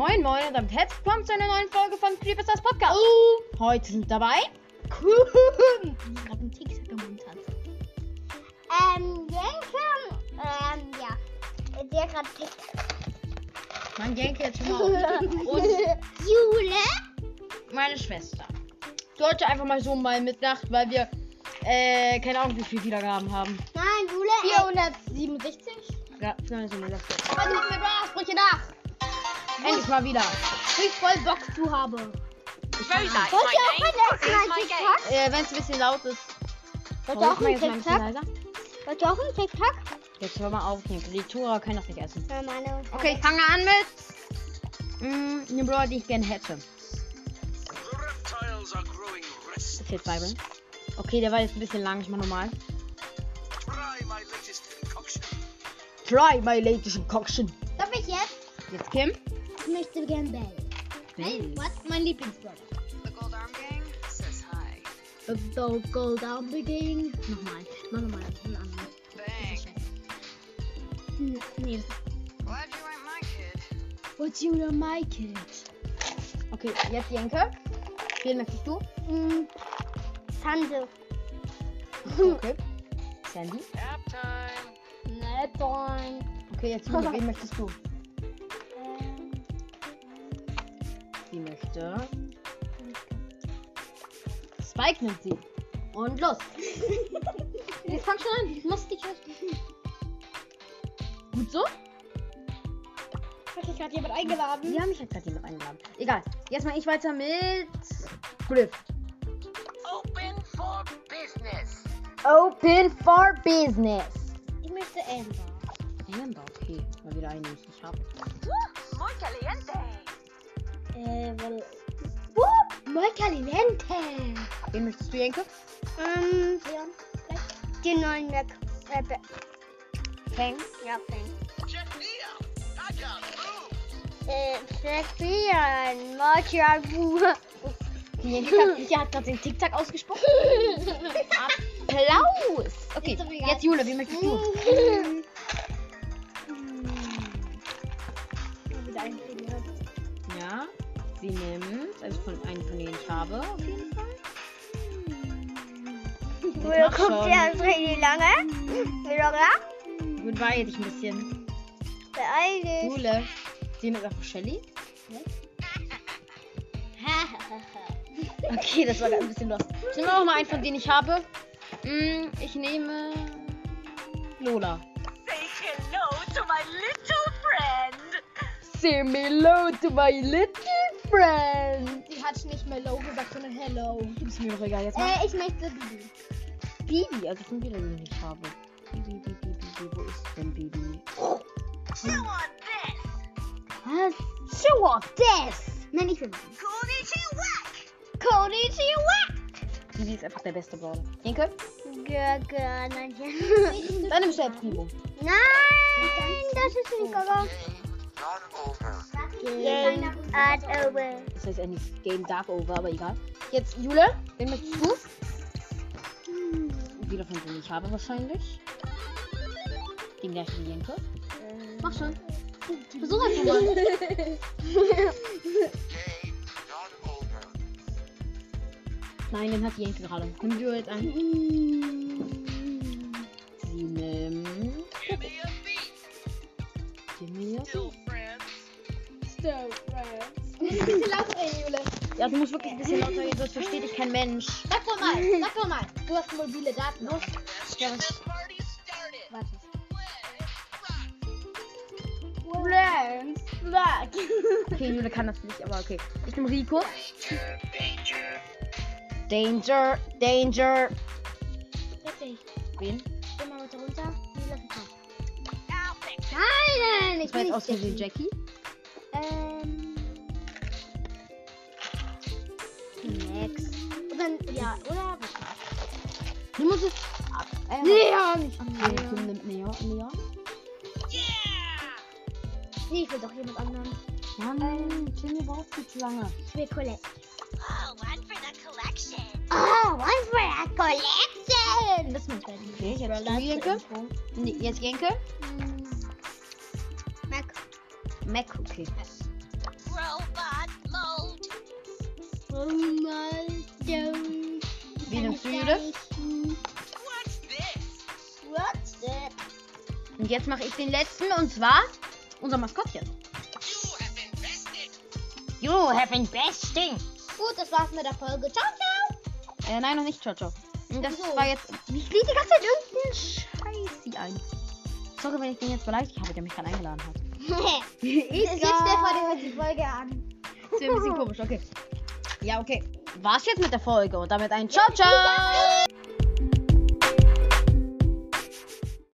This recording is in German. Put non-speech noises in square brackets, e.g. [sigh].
Moin Moin und damit herzlich willkommen zu einer neuen Folge von Creepers Podcast. Heute sind dabei Die [laughs] gerade einen gemacht hat. Ähm, Jenke, ähm, ja. Der gerade TikTok. mein Jenke jetzt schon mal und [laughs] Jule. meine Schwester. Sollte einfach mal so mal mitnacht, weil wir äh, keine Ahnung wie viel Wiedergaben haben. Nein, Jule. 467. Ja, nein, so eine Heute machen wir. Endlich mal wieder. Ich voll Bock zu habe. Nice. Wollt ihr auch mal TikTok? game. Äh, Wenn es ein bisschen laut ist. Wollt ihr auch mal einen TikTok? Wollt ihr auch einen TikTok? Jetzt hör mal auf. Die Tora können das nicht essen. Okay, ich fange an mit mm, einem Brawler, die ich gerne hätte. Ist jetzt Byron. Okay, der war jetzt ein bisschen lang. Ich mach nochmal. Try my latest concoction. Try my latest concoction. Darf ich jetzt? Jetzt Kim. Ich möchte gern Bell. Hey, was? Mein Lieblingsbrother. The Gold Arm Gang says hi. So go down the game. Nochmal. Mach nochmal. Einen anderen. Bang. Nee. Glad you ain't my kid. What's you to my kid? Okay, jetzt Jenke. Wen möchtest du? Hm, Tante. Okay. Sandy. Nap time. Nein. Okay, jetzt Jule. Wen möchtest du? Sie möchte. Spike nimmt sie. Und los. [laughs] Jetzt fang schon an. Ich muss dich. Gut so? Hat dich gerade jemand eingeladen? Die haben mich jetzt gerade jemand eingeladen. Egal. Jetzt mal ich weiter mit. Griff. Open for business. Open for Business. Ich möchte Amber. Amber, okay. Mal wieder einen, den ich nicht habe. Muy caliente. Äh, weil. Uh, muy caliente. Wen möchtest du, Jenke? Ähm, vielleicht? Den neuen Mac. Äh, Fang. ja. I got moves. Äh. Machiavu. Die Jenke hat, gerade den TikTok ausgesprochen. [laughs] Applaus. Okay, jetzt Jule, wen möchtest du? [laughs] Ja, sie nimmt, also von einem von denen ich habe, auf jeden Fall. Woher schon. der so richtig lange? Da? Gut, beeil dich ein bisschen. Beeil dich. Jule, sie nimmt einfach Shelly. [laughs] Okay, das war ein bisschen lost. Ich nehme auch mal einen von denen ich habe. Mm, ich nehme Lola. Say hello to my little friend. Say hello to my little friend. Sie hat nicht mehr Low gesagt, sondern Hello. Ist mir doch egal. Jetzt mal. Äh, ich möchte Bibi. Bibi, also von wieder den ich habe. Bibi, Bibi, Bibi, wo ist denn Bibi? Show on this. Was? Show off this! Nein, ich will Konnichiwa. Konnichiwa. Bibi ist einfach der beste Brawler. Jenke? Gaga, nein. [laughs] Dann nimmst du Primo. Nein, das ist nicht Gaga. Not over. Game Art over. Das heißt eigentlich Game Dark Over, aber egal. Jetzt Jule, wen möchtest du? Wieder von denen ich habe wahrscheinlich. Den gleichen Jenke. Mach schon. Versuch einfach mal. Game not over. Nein, den hat Jenke gerade. Nimm du jetzt ein. Muss ein bisschen lauter reden, Jule. Ja, du musst wirklich ein bisschen lauter reden, sonst versteht dich kein Mensch. Sag doch mal, sag doch mal. Du hast mobile Daten. Los. Warte. Black. Okay, Jule kann das nicht, aber okay. Ich nehme Rico. Danger. Danger. Wen? Geh mal runter. Jule. Perfect. Nein, ich aus nicht Versehen Jackie. Jackie. Max. Und dann, ja, oder? Du musst es. ab- Äh, Leon! Okay, Kim nimmt Leon. Leon. Yeah. Nee, ich will doch jemand anderen. Mann, Timmy braucht viel zu lange. Ich will Colette. Oh, one for the collection. Oh, one for a collection! Das ist mein Okay, jetzt Jenke. Nee, jetzt Jenke. Mac. Mac, okay. Wie nimmst du, that? Und jetzt mache ich den letzten und zwar unser Maskottchen. You have have investing. Gut, das war's mit der Folge. Ciao, ciao. Äh, nein, noch nicht, Jojo. Und Das Wieso? war jetzt. Ich fliege die ganze Zeit irgendeinen Scheiß hier ein. Sorry, wenn ich den jetzt beleidigt habe, der mich gerade eingeladen hat. [laughs] [laughs] Jetzt Stefan der hört die Folge an. Das wäre ein bisschen komisch, okay. Ja, okay. War's jetzt mit der Folge und damit ein Ciao, ciao!